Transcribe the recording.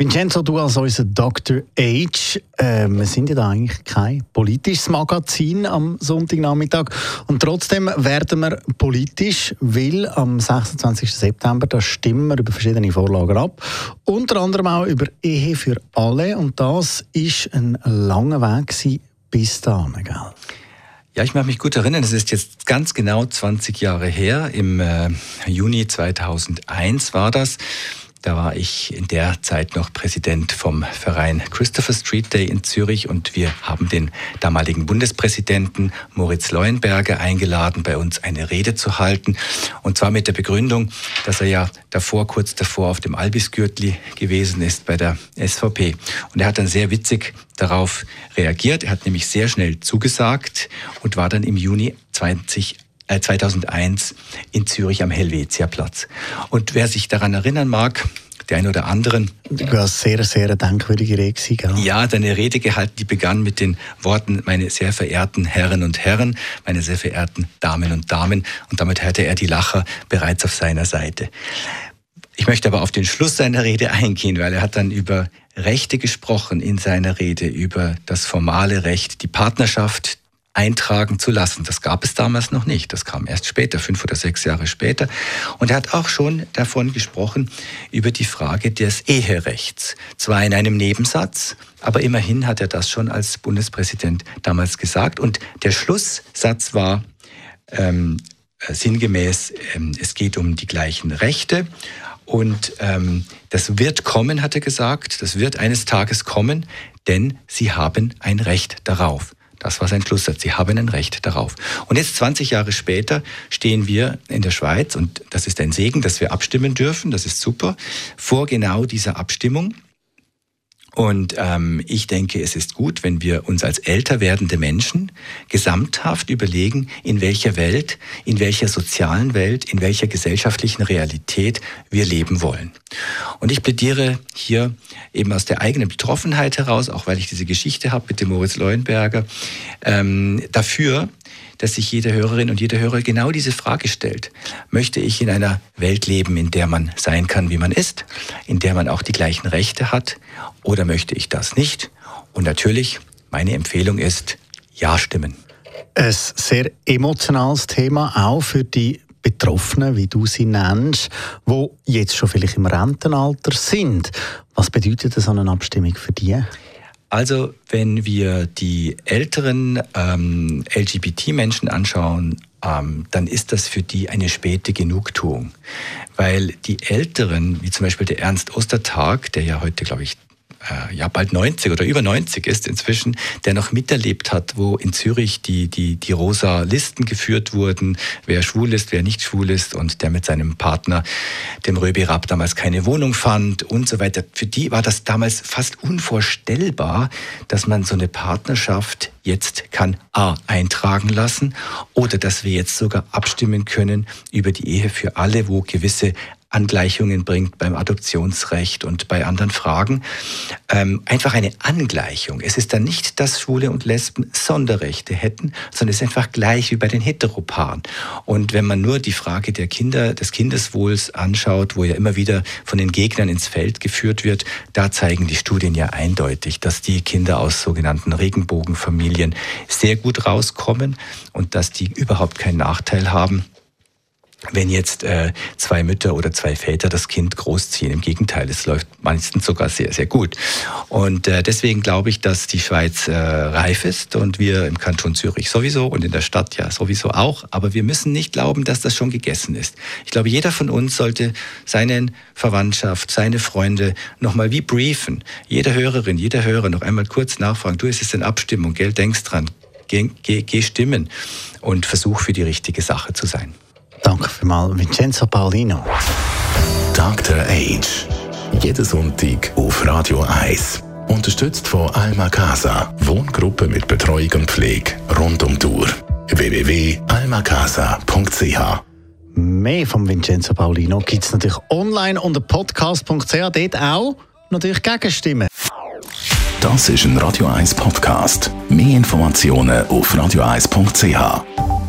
Vincenzo, du als unser Dr. Age, äh, wir sind ja da eigentlich kein politisches Magazin am Sonntagnachmittag und trotzdem werden wir politisch, weil am 26. September da stimmen wir über verschiedene Vorlagen ab, unter anderem auch über Ehe für alle und das ist ein langer Weg bis dahin, gell? Ja, ich mag mich gut erinnern, es ist jetzt ganz genau 20 Jahre her, im äh, Juni 2001 war das. Da war ich in der Zeit noch Präsident vom Verein Christopher Street Day in Zürich und wir haben den damaligen Bundespräsidenten Moritz Leuenberger eingeladen, bei uns eine Rede zu halten. Und zwar mit der Begründung, dass er ja davor, kurz davor auf dem Albisgürtli gewesen ist bei der SVP. Und er hat dann sehr witzig darauf reagiert. Er hat nämlich sehr schnell zugesagt und war dann im Juni 20 2001 äh, in Zürich am Helvetiaplatz. Und wer sich daran erinnern mag, der ein oder anderen. Das war sehr, sehr denkwürdige Rede. Gell? Ja, deine Rede gehalten, die begann mit den Worten, meine sehr verehrten Herren und Herren, meine sehr verehrten Damen und Damen. Und damit hatte er die Lacher bereits auf seiner Seite. Ich möchte aber auf den Schluss seiner Rede eingehen, weil er hat dann über Rechte gesprochen in seiner Rede, über das formale Recht, die Partnerschaft, eintragen zu lassen. Das gab es damals noch nicht. Das kam erst später, fünf oder sechs Jahre später. Und er hat auch schon davon gesprochen, über die Frage des Eherechts. Zwar in einem Nebensatz, aber immerhin hat er das schon als Bundespräsident damals gesagt. Und der Schlusssatz war ähm, sinngemäß, ähm, es geht um die gleichen Rechte. Und ähm, das wird kommen, hat er gesagt. Das wird eines Tages kommen, denn sie haben ein Recht darauf. Das war sein Schlusssatz. Sie haben ein Recht darauf. Und jetzt 20 Jahre später stehen wir in der Schweiz und das ist ein Segen, dass wir abstimmen dürfen. Das ist super. Vor genau dieser Abstimmung. Und ähm, ich denke, es ist gut, wenn wir uns als älter werdende Menschen gesamthaft überlegen, in welcher Welt, in welcher sozialen Welt, in welcher gesellschaftlichen Realität wir leben wollen. Und ich plädiere hier eben aus der eigenen Betroffenheit heraus, auch weil ich diese Geschichte habe mit dem Moritz Leuenberger, ähm, dafür, dass sich jede Hörerin und jeder Hörer genau diese Frage stellt. Möchte ich in einer Welt leben, in der man sein kann, wie man ist, in der man auch die gleichen Rechte hat, oder möchte ich das nicht? Und natürlich, meine Empfehlung ist, ja stimmen. Ein sehr emotionales Thema, auch für die Betroffenen, wie du sie nennst, wo jetzt schon vielleicht im Rentenalter sind. Was bedeutet so eine Abstimmung für die? Also, wenn wir die älteren ähm, LGBT-Menschen anschauen, ähm, dann ist das für die eine späte Genugtuung. Weil die Älteren, wie zum Beispiel der Ernst Ostertag, der ja heute, glaube ich, äh, ja bald 90 oder über 90 ist inzwischen, der noch miterlebt hat, wo in Zürich die, die, die rosa Listen geführt wurden, wer schwul ist, wer nicht schwul ist und der mit seinem Partner, dem Röbi Rapp, damals keine Wohnung fand und so weiter. Für die war das damals fast unvorstellbar, dass man so eine Partnerschaft jetzt kann A eintragen lassen oder dass wir jetzt sogar abstimmen können über die Ehe für alle, wo gewisse Angleichungen bringt beim Adoptionsrecht und bei anderen Fragen. Ähm, einfach eine Angleichung. Es ist dann nicht, dass Schwule und Lesben Sonderrechte hätten, sondern es ist einfach gleich wie bei den Heteropaaren. Und wenn man nur die Frage der Kinder, des Kindeswohls anschaut, wo ja immer wieder von den Gegnern ins Feld geführt wird, da zeigen die Studien ja eindeutig, dass die Kinder aus sogenannten Regenbogenfamilien sehr gut rauskommen und dass die überhaupt keinen Nachteil haben wenn jetzt äh, zwei Mütter oder zwei Väter das Kind großziehen. Im Gegenteil, es läuft meistens sogar sehr, sehr gut. Und äh, deswegen glaube ich, dass die Schweiz äh, reif ist und wir im Kanton Zürich sowieso und in der Stadt ja sowieso auch. Aber wir müssen nicht glauben, dass das schon gegessen ist. Ich glaube, jeder von uns sollte seine Verwandtschaft, seine Freunde nochmal wie briefen. Jede Hörerin, jeder Hörer noch einmal kurz nachfragen. Du, es ist eine Abstimmung, gell? Denkst dran. Geh, geh, geh stimmen und versuch für die richtige Sache zu sein. Vielmals, Vincenzo Paulino. Dr. Age. Jeden Sonntag auf Radio 1. Unterstützt von Alma Casa. Wohngruppe mit Betreuung und Pflege rund um Uhr. www.almacasa.ch Mehr von Vincenzo Paulino gibt es natürlich online unter podcast.ch. Dort auch natürlich Gegenstimmen. Das ist ein Radio 1 Podcast. Mehr Informationen auf radio1.ch.